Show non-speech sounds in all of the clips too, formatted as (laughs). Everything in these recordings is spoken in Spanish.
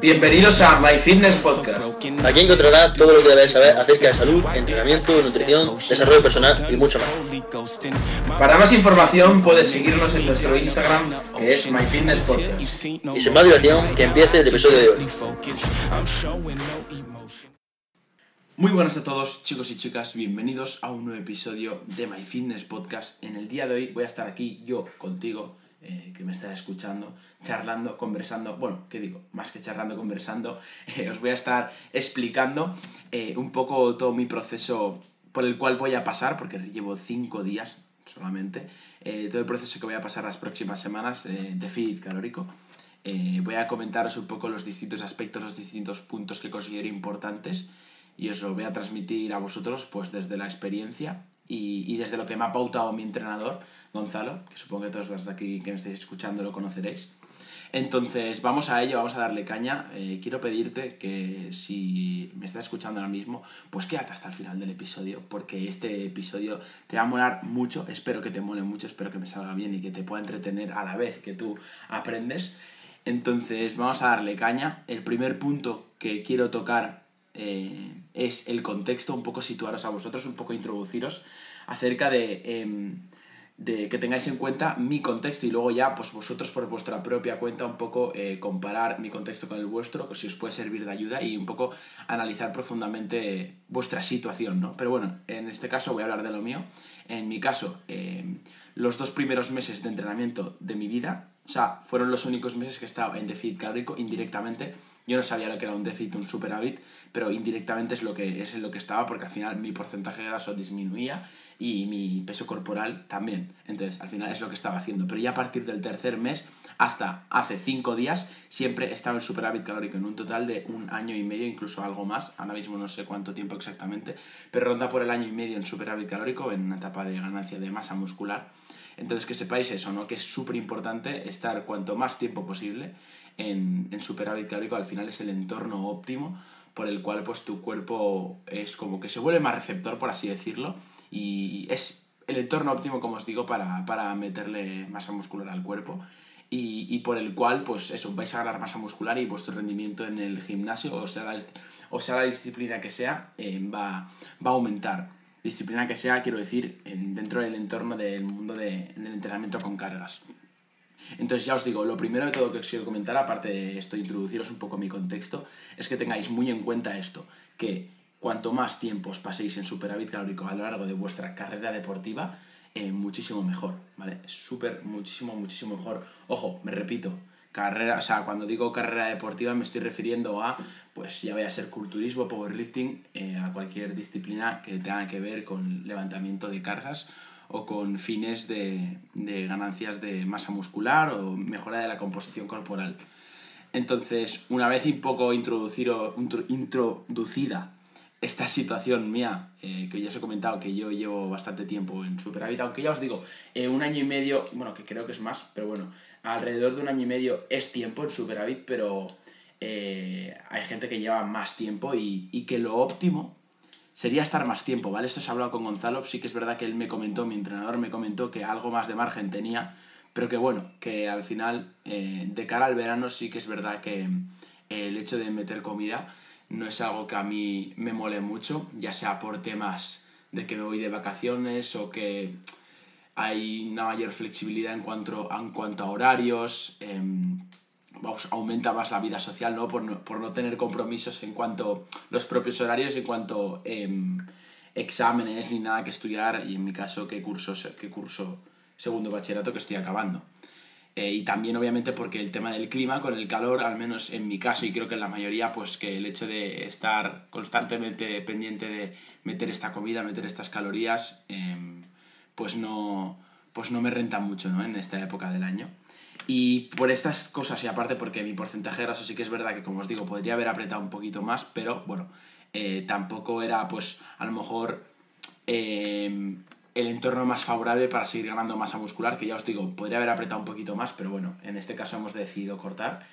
Bienvenidos a My Fitness Podcast. Aquí encontrarás todo lo que debes saber acerca de salud, entrenamiento, nutrición, desarrollo personal y mucho más. Para más información puedes seguirnos en nuestro Instagram que es My Fitness Podcast. Y sin más dilación, que empiece el episodio de hoy. Muy buenas a todos chicos y chicas, bienvenidos a un nuevo episodio de My Fitness Podcast. En el día de hoy voy a estar aquí yo contigo, eh, que me estás escuchando, charlando, conversando, bueno, ¿qué digo? Más que charlando, conversando, eh, os voy a estar explicando eh, un poco todo mi proceso por el cual voy a pasar, porque llevo cinco días solamente, todo el proceso que voy a pasar las próximas semanas de feed calórico. voy a comentaros un poco los distintos aspectos, los distintos puntos que considero importantes y os lo voy a transmitir a vosotros pues desde la experiencia y, desde lo que me ha pautado mi entrenador, Gonzalo, que supongo que todos los aquí que me estáis escuchando lo conoceréis. Entonces, vamos a ello, vamos a darle caña. Eh, quiero pedirte que si me estás escuchando ahora mismo, pues quédate hasta el final del episodio, porque este episodio te va a molar mucho, espero que te mole mucho, espero que me salga bien y que te pueda entretener a la vez que tú aprendes. Entonces, vamos a darle caña. El primer punto que quiero tocar eh, es el contexto, un poco situaros a vosotros, un poco introduciros acerca de, em, de, que tengáis en cuenta mi contexto y luego ya pues vosotros por vuestra propia cuenta un poco eh, comparar mi contexto con el vuestro, que si os puede servir de ayuda y un poco analizar profundamente vuestra situación, ¿no? Pero bueno, en este caso voy a hablar de lo mío. En mi caso, em, los dos primeros meses de entrenamiento de mi vida, o sea, fueron los únicos meses que he estado en déficit calórico indirectamente yo no sabía lo que era un déficit, un superávit, pero indirectamente es lo que es lo que estaba porque al final mi porcentaje de graso disminuía y mi peso corporal también. Entonces, al final es lo que estaba haciendo. Pero ya a partir del tercer mes hasta hace cinco días siempre estaba en superávit calórico en un total de un año y medio, incluso algo más. Ahora mismo no sé cuánto tiempo exactamente, pero ronda por el año y medio en superávit calórico en una etapa de ganancia de masa muscular. Entonces, que sepáis eso, ¿no? Que es súper importante estar cuanto más tiempo posible en, en superávit calórico, al final es el entorno óptimo por el cual pues tu cuerpo es como que se vuelve más receptor, por así decirlo, y es el entorno óptimo, como os digo, para, para meterle masa muscular al cuerpo. Y, y, por el cual, pues eso, vais a ganar masa muscular y vuestro rendimiento en el gimnasio, o sea, la, o sea la disciplina que sea, eh, va, va a aumentar. Disciplina que sea, quiero decir, en, dentro del entorno del mundo de, del entrenamiento con cargas. Entonces ya os digo, lo primero de todo que os quiero comentar, aparte de esto, introduciros un poco mi contexto, es que tengáis muy en cuenta esto, que cuanto más tiempo os paséis en superávit calórico a lo largo de vuestra carrera deportiva, eh, muchísimo mejor, ¿vale? Súper, muchísimo, muchísimo mejor. Ojo, me repito, carrera, o sea, cuando digo carrera deportiva me estoy refiriendo a, pues ya vaya a ser culturismo, powerlifting, eh, a cualquier disciplina que tenga que ver con levantamiento de cargas o con fines de, ganancias de masa muscular o mejora de la composición corporal. Entonces, una vez un poco introducida esta situación mía, eh, que ya os he comentado que yo llevo bastante tiempo en superávit, aunque ya os digo, en un año y medio, bueno, que creo que es más, pero bueno, alrededor de un año y medio es tiempo en superávit, pero eh, hay gente que lleva más tiempo y que lo óptimo sería estar más tiempo, ¿vale? Esto se ha hablado con Gonzalo, sí que es verdad que él me comentó, mi entrenador me comentó que algo más de margen tenía, pero que bueno, que al final, eh, de cara al verano, sí que es verdad que eh, el hecho de meter comida no es algo que a mí me mole mucho, ya sea por temas de que me voy de vacaciones o que hay una mayor flexibilidad en cuanto, en cuanto a horarios. Em, aumenta más la vida social, ¿no? Por, ¿no? tener compromisos en cuanto los propios horarios, en cuanto em, exámenes ni nada que estudiar y en mi caso qué curso, qué curso segundo bachillerato que estoy acabando. Eh, y también obviamente porque el tema del clima, con el calor, al menos en mi caso y creo que en la mayoría, pues que el hecho de estar constantemente pendiente de meter esta comida, meter estas calorías, em, pues, no, pues no me renta mucho ¿no? en esta época del año. Y por estas cosas, y aparte porque mi porcentaje de graso sí que es verdad que, como os digo, podría haber apretado un poquito más, pero bueno, eh, tampoco era, pues, a lo mejor em, el entorno más favorable para seguir ganando masa muscular, que ya os digo, podría haber apretado un poquito más, pero bueno, en este caso hemos decidido cortar.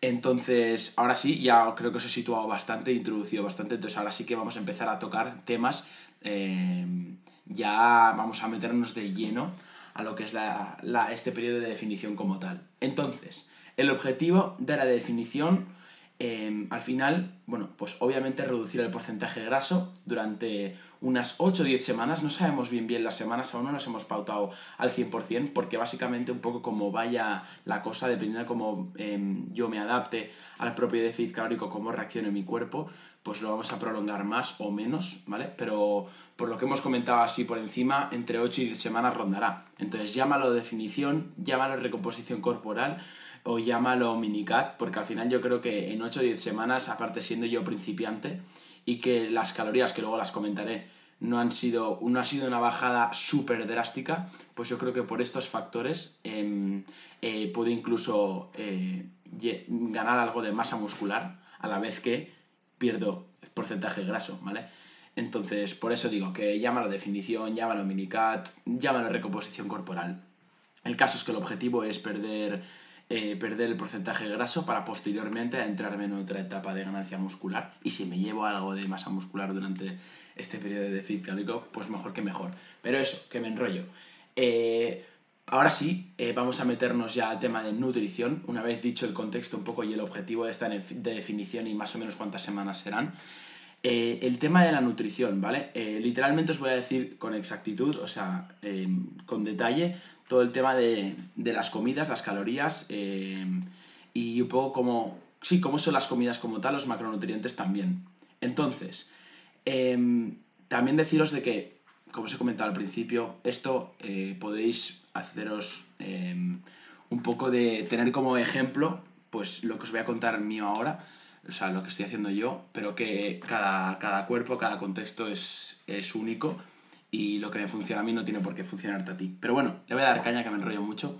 Entonces, ahora sí, ya creo que os he situado bastante, introducido bastante, entonces ahora sí que vamos a empezar a tocar temas, em, ya vamos a meternos de lleno a lo que es la, este periodo de definición como tal. Entonces, El objetivo de la definición, em, al final, bueno, pues obviamente reducir el porcentaje graso durante unas 8 o 10 semanas. No sabemos bien bien las semanas, aún no nos hemos pautado al 100%, porque básicamente un poco como vaya la cosa, dependiendo de cómo em, yo me adapte al propio déficit calórico, cómo reaccione mi cuerpo, pues lo vamos a prolongar más o menos, ¿vale? Pero por lo que hemos comentado así por encima, entre 8 y 10 semanas rondará. Entonces llámalo definición, llámalo recomposición corporal o llámalo minicat, porque al final yo creo que en 8 o 10 semanas, aparte siendo yo principiante, y que las calorías, que luego las comentaré, no han sido, no ha sido una bajada súper drástica, pues yo creo que por estos factores eh, eh, puedo incluso eh, ganar algo de masa muscular a la vez que pierdo porcentaje graso, ¿vale? Entonces, por eso digo que llámalo definición, llámalo minicat, llámalo recomposición corporal. El caso es que el objetivo es perder, eh, perder el porcentaje graso para posteriormente entrarme en otra etapa de ganancia muscular. Y si me llevo algo de masa muscular durante este periodo de déficit calórico, pues mejor que mejor. Pero eso, que me enrollo. Eh, ahora sí, eh, vamos a meternos ya al tema de nutrición. Una vez dicho el contexto un poco y el objetivo de esta de definición y más o menos cuántas semanas serán. Eh, el tema de la nutrición, ¿vale? Eh, literalmente os voy a decir con exactitud, o sea, em, con detalle, todo el tema de, las comidas, las calorías em, y un poco como, sí, cómo son las comidas como tal, los macronutrientes también. Entonces, em, también deciros de que, como os he comentado al principio, esto eh, podéis haceros un poco de tener como ejemplo, pues lo que os voy a contar mío ahora o sea, lo que estoy haciendo yo, pero que cada, cada cuerpo, cada contexto es, es único y lo que me funciona a mí no tiene por qué funcionarte a ti. Pero bueno, le voy a dar caña que me enrollo mucho.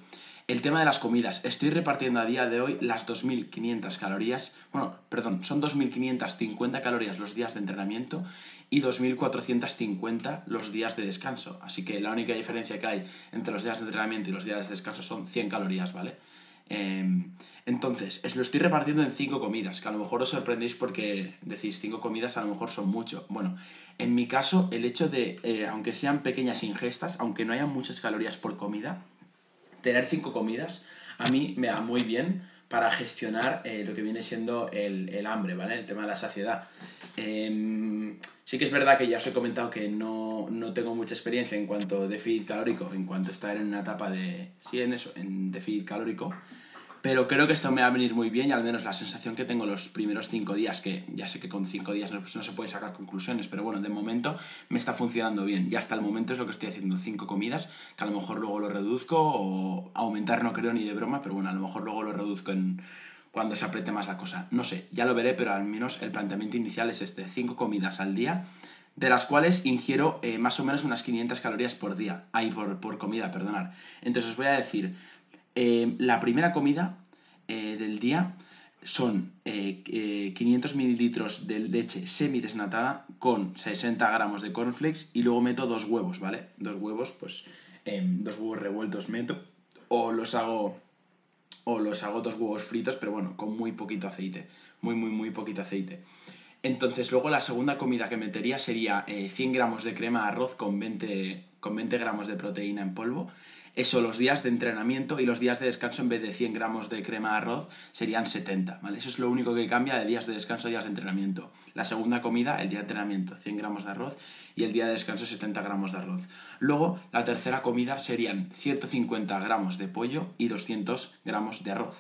El tema de las comidas. Estoy repartiendo a día de hoy las 2.500 calorías. Bueno, perdón, son 2.550 calorías los días de entrenamiento y 2.450 los días de descanso. Así que la única diferencia que hay entre los días de entrenamiento y los días de descanso son 100 calorías, ¿vale? Em, entonces, es lo estoy repartiendo en cinco comidas, que a lo mejor os sorprendéis porque decís cinco comidas a lo mejor son mucho. Bueno, en mi caso, el hecho de, eh, aunque sean pequeñas ingestas, aunque no haya muchas calorías por comida, tener cinco comidas a mí me da muy bien para gestionar eh, lo que viene siendo el, hambre, ¿vale? El tema de la saciedad. Em, sí que es verdad que ya os he comentado que no, no, tengo mucha experiencia en cuanto a déficit calórico, en cuanto a estar en una etapa de... Sí, en eso, en déficit calórico. Pero creo que esto me va a venir muy bien y al menos la sensación que tengo los primeros cinco días, que ya sé que con cinco días no, se pueden sacar conclusiones, pero bueno, de momento me está funcionando bien. Y hasta el momento es lo que estoy haciendo, cinco comidas, que a lo mejor luego lo reduzco o aumentar no creo ni de broma, pero bueno, a lo mejor luego lo reduzco en cuando se apriete más la cosa. No sé, ya lo veré, pero al menos el planteamiento inicial es este, cinco comidas al día de las cuales ingiero eh, más o menos unas 500 calorías por día, ahí por, por comida, perdonar. Entonces os voy a decir, eh, la primera comida eh, del día son 500 eh, mililitros de leche semidesnatada con 60 gramos de cornflakes y luego meto dos huevos, ¿vale? Dos huevos, pues em, dos huevos revueltos meto o los hago o los hago dos huevos fritos, pero bueno, con muy poquito aceite, muy, muy, muy poquito aceite. Entonces, luego la segunda comida que metería sería 100 gramos de crema de arroz con 20, con 20 gramos de proteína en polvo eso los días de entrenamiento y los días de descanso en vez de 100 gramos de crema de arroz serían 70, ¿vale? Eso es lo único que cambia de días de descanso a días de entrenamiento. La segunda comida, el día de entrenamiento, 100 gramos de arroz y el día de descanso 70 gramos de arroz. Luego, la tercera comida serían 150 gramos de pollo y 200 gramos de arroz.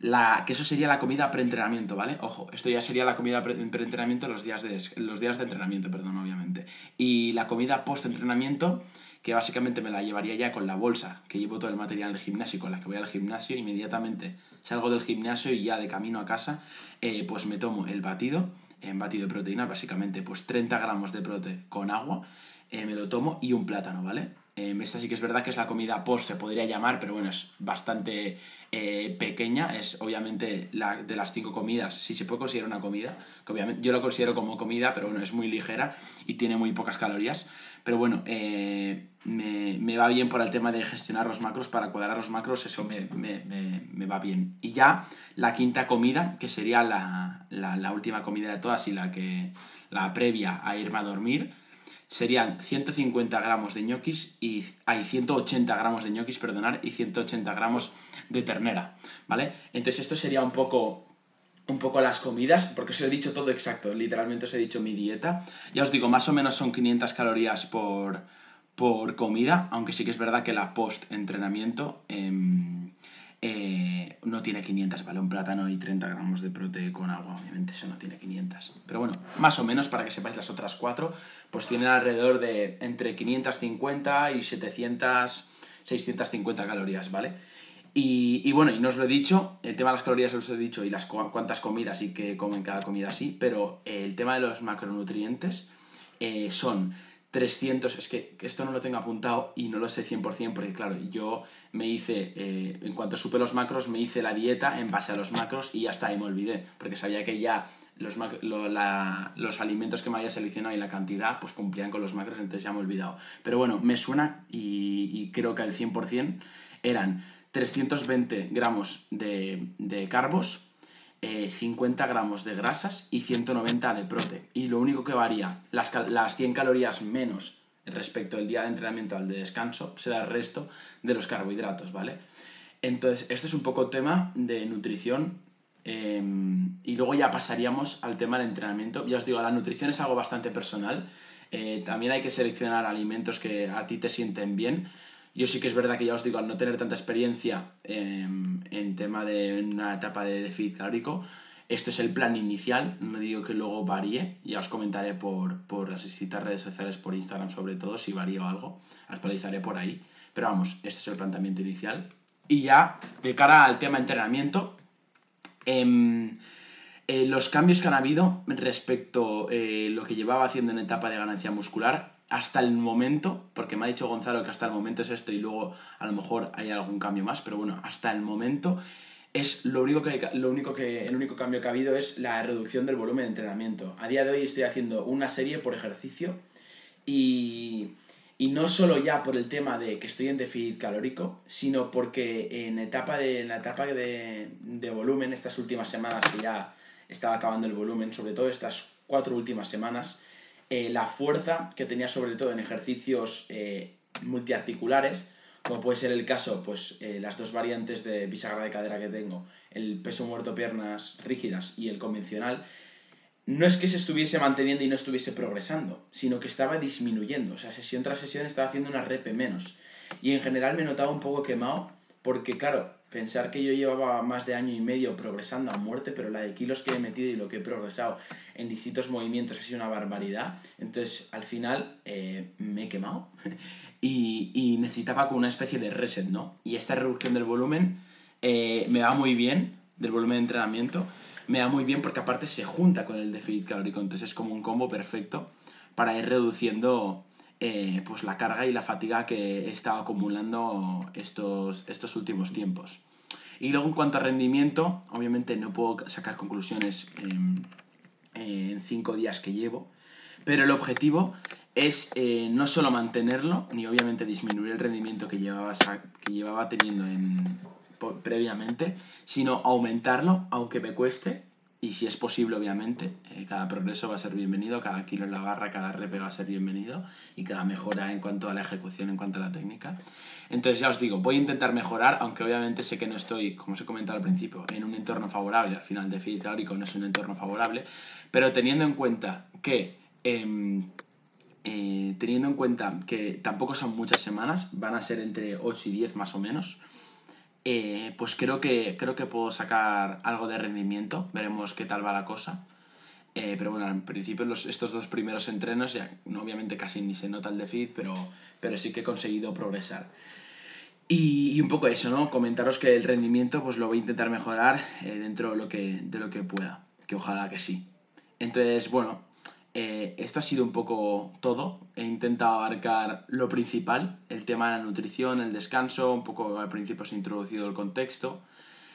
La, que eso sería la comida preentrenamiento, ¿vale? Ojo, esto ya sería la comida preentrenamiento los días de los días de entrenamiento, perdón, obviamente. Y la comida post-entrenamiento que básicamente me la llevaría ya con la bolsa que llevo todo el material del gimnasio con la que voy al gimnasio, inmediatamente salgo del gimnasio y ya de camino a casa, eh, pues me tomo el batido, en batido de proteína, básicamente pues 30 gramos de prote con agua, eh, me lo tomo y un plátano, ¿vale? Eh, esta sí que es verdad que es la comida post, se podría llamar, pero bueno, es bastante pequeña. Es obviamente la, de las cinco comidas, si se puede considerar una comida, que obviamente yo lo considero como comida, pero bueno, es muy ligera y tiene muy pocas calorías. Pero bueno, eh, me, va bien por el tema de gestionar los macros, para cuadrar los macros, eso me, va bien. Y ya la quinta comida, que sería la, última comida de todas y la, que, la previa a irme a dormir, serían 150 gramos de ñoquis y hay 180 gramos de ñoquis, perdonar, y 180 gramos de ternera, ¿vale? Entonces esto sería un poco un poco las comidas, porque os he dicho todo exacto, literalmente os he dicho mi dieta. Ya os digo, más o menos son 500 calorías por, por comida, aunque sí que es verdad que la post-entrenamiento em, eh, no tiene 500, ¿vale? Un plátano y 30 gramos de prote con agua, obviamente eso no tiene 500. Pero bueno, más o menos, para que sepáis las otras cuatro, pues tienen alrededor de entre 550 y 700, 650 calorías, ¿vale? Y, bueno, y no os lo he dicho, el tema de las calorías os lo he dicho y las cuántas comidas y qué comen cada comida sí, pero el tema de los macronutrientes eh, son 300, es que esto no lo tengo apuntado y no lo sé 100% porque claro, yo me hice, eh, en cuanto supe los macros, me hice la dieta en base a los macros y está, y me olvidé, porque sabía que ya los, los alimentos que me había seleccionado y la cantidad pues cumplían con los macros, entonces ya me he olvidado. Pero bueno, me suena y, y creo que al 100% eran 320 gramos de, de carbos, 50 eh, gramos de grasas y 190 de prote. Y lo único que varía, las, las 100 calorías menos respecto del día de entrenamiento al de descanso, será el resto de los carbohidratos, ¿vale? Entonces, este es un poco tema de nutrición. Em, y luego ya pasaríamos al tema del entrenamiento. Ya os digo, la nutrición es algo bastante personal. Eh, también hay que seleccionar alimentos que a ti te sienten bien. Yo sí que es verdad que ya os digo, al no tener tanta experiencia em, en tema de una etapa de déficit calórico, esto es el plan inicial, no digo que luego varíe, ya os comentaré por, por las distintas redes sociales, por Instagram sobre todo, si varía o algo, actualizaré por ahí. Pero vamos, este es el planteamiento inicial. Y ya, de cara al tema entrenamiento, eh, eh, los cambios que han habido respecto a eh, lo que llevaba haciendo en etapa de ganancia muscular hasta el momento, porque me ha dicho Gonzalo que hasta el momento es esto y luego a lo mejor hay algún cambio más, pero bueno, hasta el momento es lo único que, lo único que el único cambio que ha habido es la reducción del volumen de entrenamiento. A día de hoy estoy haciendo una serie por ejercicio y, y no solo ya por el tema de que estoy en déficit calórico, sino porque en, etapa de, en la etapa de, de volumen, estas últimas semanas que ya estaba acabando el volumen, sobre todo estas cuatro últimas semanas, eh, la fuerza que tenía sobre todo en ejercicios eh, multiarticulares, como puede ser el caso, pues eh, las dos variantes de bisagra de cadera que tengo, el peso muerto piernas rígidas y el convencional, no es que se estuviese manteniendo y no estuviese progresando, sino que estaba disminuyendo. O sea, sesión tras sesión estaba haciendo una repe menos. Y en general me notaba un poco quemado porque, claro, pensar que yo llevaba más de año y medio progresando a muerte, pero la de kilos que he metido y lo que he progresado en distintos movimientos ha sido una barbaridad. Entonces, al final, eh, me he quemado (laughs) y, necesitaba como una especie de reset, ¿no? Y esta reducción del volumen eh, me va muy bien, del volumen de entrenamiento, me va muy bien porque aparte se junta con el déficit calórico, entonces es como un combo perfecto para ir reduciendo eh, pues la carga y la fatiga que he estado acumulando estos, estos últimos tiempos. Y luego en cuanto a rendimiento, obviamente no puedo sacar conclusiones en, cinco días que llevo, pero el objetivo es eh, no solo mantenerlo, ni obviamente disminuir el rendimiento que llevaba, que llevaba teniendo en, previamente, sino aumentarlo, aunque me cueste, y si es posible, obviamente, eh, cada progreso va a ser bienvenido, cada kilo en la barra, cada repe va a ser bienvenido y cada mejora en cuanto a la ejecución, en cuanto a la técnica. Entonces, ya os digo, voy a intentar mejorar, aunque obviamente sé que no estoy, como os he comentado al principio, en un entorno favorable. Al final, déficit calórico no es un entorno favorable, pero teniendo en cuenta que. Em, eh, teniendo en cuenta que tampoco son muchas semanas, van a ser entre 8 y 10 más o menos, eh, pues creo que, creo que puedo sacar algo de rendimiento, veremos qué tal va la cosa. Eh, pero bueno, en principio los, estos dos primeros entrenos, ya obviamente casi ni se nota el déficit, pero, pero sí que he conseguido progresar. Y, un poco eso, ¿no? Comentaros que el rendimiento pues lo voy a intentar mejorar eh, dentro de lo, que, de lo que pueda, que ojalá que sí. Entonces, bueno, eh, esto ha sido un poco todo. He intentado abarcar lo principal, el tema de la nutrición, el descanso, un poco al principio os he introducido el contexto.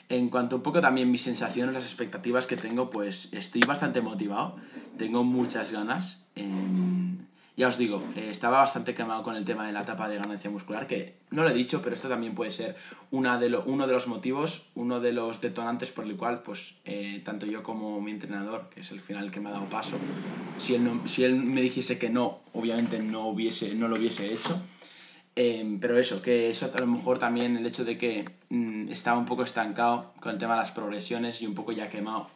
En cuanto un poco también mis sensaciones, las expectativas que tengo, pues estoy bastante motivado, tengo muchas ganas em, ya os digo, eh, estaba bastante quemado con el tema de la etapa de ganancia muscular, que no lo he dicho, pero esto también puede ser una de uno de los motivos, uno de los detonantes por el cual, pues, eh, tanto yo como mi entrenador, que es el final que me ha dado paso, si él, si él me dijese que no, obviamente no, hubiese, no lo hubiese hecho. Em, pero eso, que eso a lo mejor también el hecho de que mm, estaba un poco estancado con el tema de las progresiones y un poco ya quemado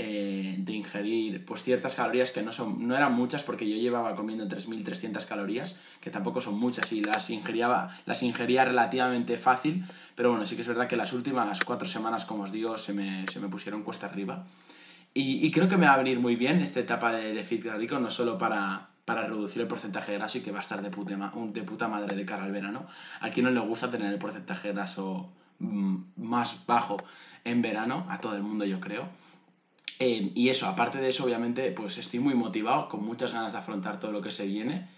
eh, de ingerir pues ciertas calorías que no, son, no eran muchas porque yo llevaba comiendo 3.300 calorías, que tampoco son muchas y las, ingeriaba, las ingería relativamente fácil, pero bueno, sí que es verdad que las últimas cuatro semanas, como os digo, se me, se me pusieron cuesta arriba. Y, creo que me va a venir muy bien esta etapa de, de Fit no solo para, para reducir el porcentaje de graso y que va a estar de puta, de puta madre de cara al verano. A quien no le gusta tener el porcentaje de graso mm, más bajo en verano, a todo el mundo yo creo. Eh, y eso, aparte de eso, obviamente, pues estoy muy motivado, con muchas ganas de afrontar todo lo que se viene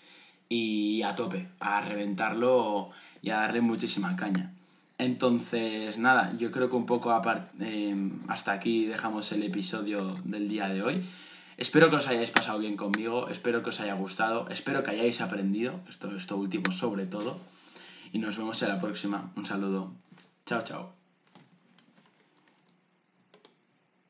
y a tope, a reventarlo y a darle muchísima caña. Entonces, nada, yo creo que un poco eh, hasta aquí dejamos el episodio del día de hoy. Espero que os hayáis pasado bien conmigo, espero que os haya gustado, espero que hayáis aprendido, esto, esto último sobre todo. Y nos vemos en la próxima. Un saludo. Chao, chao.